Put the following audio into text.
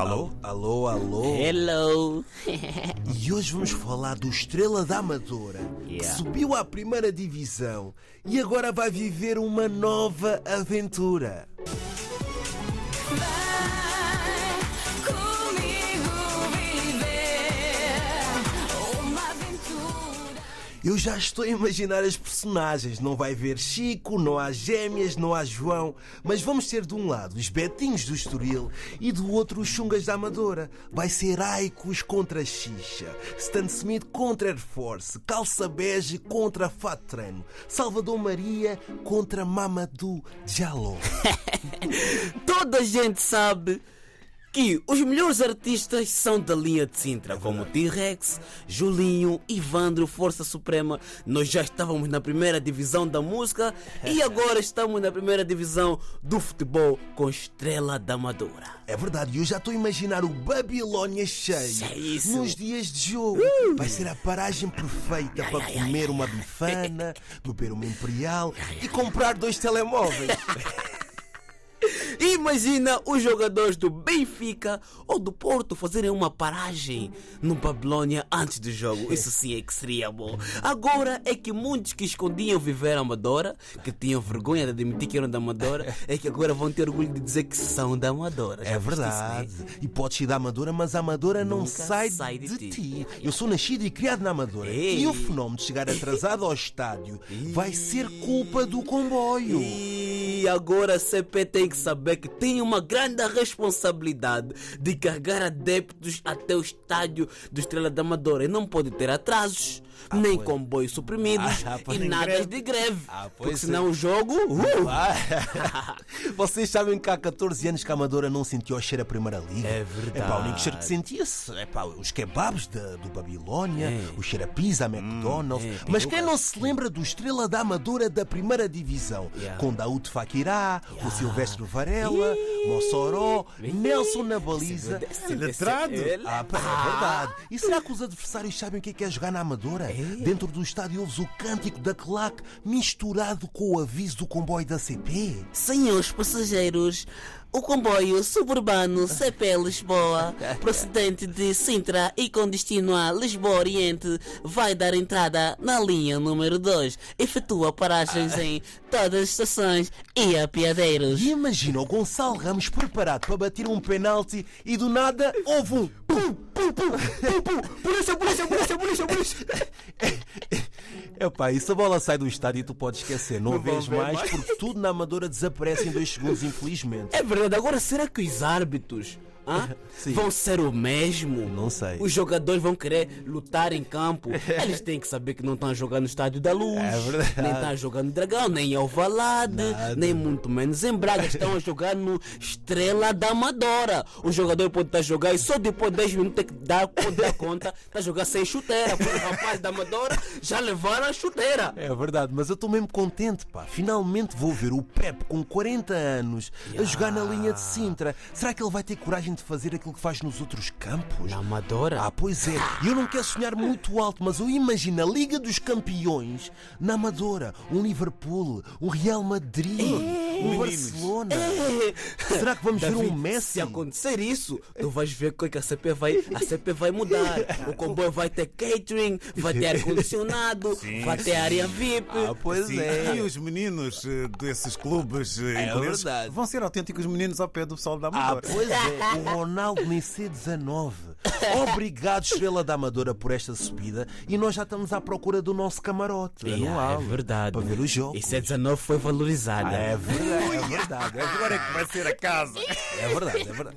Alô? Alô, alô. Hello. E hoje vamos falar do Estrela da Amadora, que Yeah. subiu à primeira divisão e agora vai viver uma nova aventura. Eu já estou a imaginar as personagens. Não vai ver Chico, não há gêmeas, não há João. Mas vamos ter de um lado os Betinhos do Estoril e do outro os Chungas da Amadora. Vai ser Aicos contra Xixa, Stan Smith contra Air Force, Calça Bege contra Fat Treino, Salvador Maria contra Mamadou Diallo. Toda a gente sabe que os melhores artistas são da linha de Sintra, como T-Rex, Julinho, Ivandro, Força Suprema. Nós já estávamos na primeira divisão da música e agora estamos na primeira divisão do futebol com Estrela da Amadora. É verdade, eu já estou a imaginar o Babilónia cheio Cheíssimo. nos dias de jogo. Vai ser a paragem perfeita para comer uma bifana, beber uma imperial e comprar dois telemóveis. Imagina os jogadores do Benfica ou do Porto fazerem uma paragem no Babilônia antes do jogo. Isso sim é que seria bom. Agora é que muitos que escondiam viver a Amadora, que tinham vergonha de admitir que eram da Amadora, é que agora vão ter orgulho de dizer que são da Amadora. Já É viste isso, né? verdade. E podes ir da Amadora, mas a Amadora não Nunca sai, sai de de, ti. ti. Eu sou nascido e criado na Amadora. Ei. E o fenómeno de chegar atrasado ao estádio vai ser culpa do comboio. E agora a CP tem que saber que tem uma grande responsabilidade de carregar adeptos até o estádio do Estrela da Amadora. E não pode ter atrasos, nem pois. comboios suprimidos Ah, e nada greve. de greve. Ah, pois porque é. senão o jogo. uh, Ah, Vocês sabem que há 14 anos que a Amadora não sentiu o cheiro à Primeira Liga. É verdade. É pá, o único cheiro que sentia-se é pá, os kebabs da- do Babilónia, É. o cheiro a pizza, a McDonald's. é. Mas quem não se lembra do Estrela da Amadora da Primeira Divisão? Yeah. Com Daúde Fakirá, o Silvestre Varela, Mossoró, Nelson na baliza. letrado. Ah, pá, é verdade. E será que os adversários sabem o que é, que é jogar na Amadora? Dentro do estádio ouves o cântico da claque misturado com o aviso do comboio da CP. Senhores passageiros, o comboio suburbano CP Lisboa, procedente de Sintra e com destino a Lisboa Oriente, vai dar entrada na linha número 2. Efetua paragens em todas as estações e apiadeiros. E imagina o Gonçalo Ramos preparado para bater um penalti e do nada houve um pum, pum, pum, pum, pum. Polícia, polícia, polícia, polícia, polícia. Epá, e se a bola sai do estádio tu podes esquecer, não, Não vês mais mais. porque tudo na Amadora desaparece em dois segundos, infelizmente. É verdade, agora será que os árbitros. vão ser o mesmo? Não sei. Os jogadores vão querer lutar em campo. Eles têm que saber que não estão a jogar no Estádio da Luz, É verdade. nem estão a jogar no Dragão, nem em Alvalade, Nada. nem muito menos em Braga. Estão a jogar no Estrela da Amadora. O jogador pode estar a jogar e só depois de 10 minutos tem que dar, pode dar conta, está a jogar sem chuteira. Porque os rapazes da Amadora já levaram a chuteira. É verdade, mas eu estou mesmo contente, pá. Finalmente vou ver o Pep com 40 anos a jogar na linha de Sintra. Será que ele vai ter coragem de fazer aquilo que faz nos outros campos? Na Amadora? Ah, pois é. Eu não quero sonhar muito alto, mas eu imagino a Liga dos Campeões na Amadora, um Liverpool, um Real Madrid, um Barcelona. Será que vamos ver um David, Messi? Se acontecer isso, tu vais ver que a CP vai, a CP vai mudar. O comboio vai ter catering, vai ter ar-condicionado, vai ter área VIP. Ah, pois Sim, é. E os meninos eh, desses clubes eh, ingleses verdade. vão ser autênticos meninos ao pé do pessoal da Ah, Amadora. pois é, o Ronaldo nem C19. Obrigado, Estrela da Amadora, por esta subida. E nós já estamos à procura do nosso camarote. Yeah, anual, é verdade. Para ver os jogos. E 19 foi valorizada. Ah, é verdade, é verdade. Agora é que vai ser a casa. É verdade, é verdade.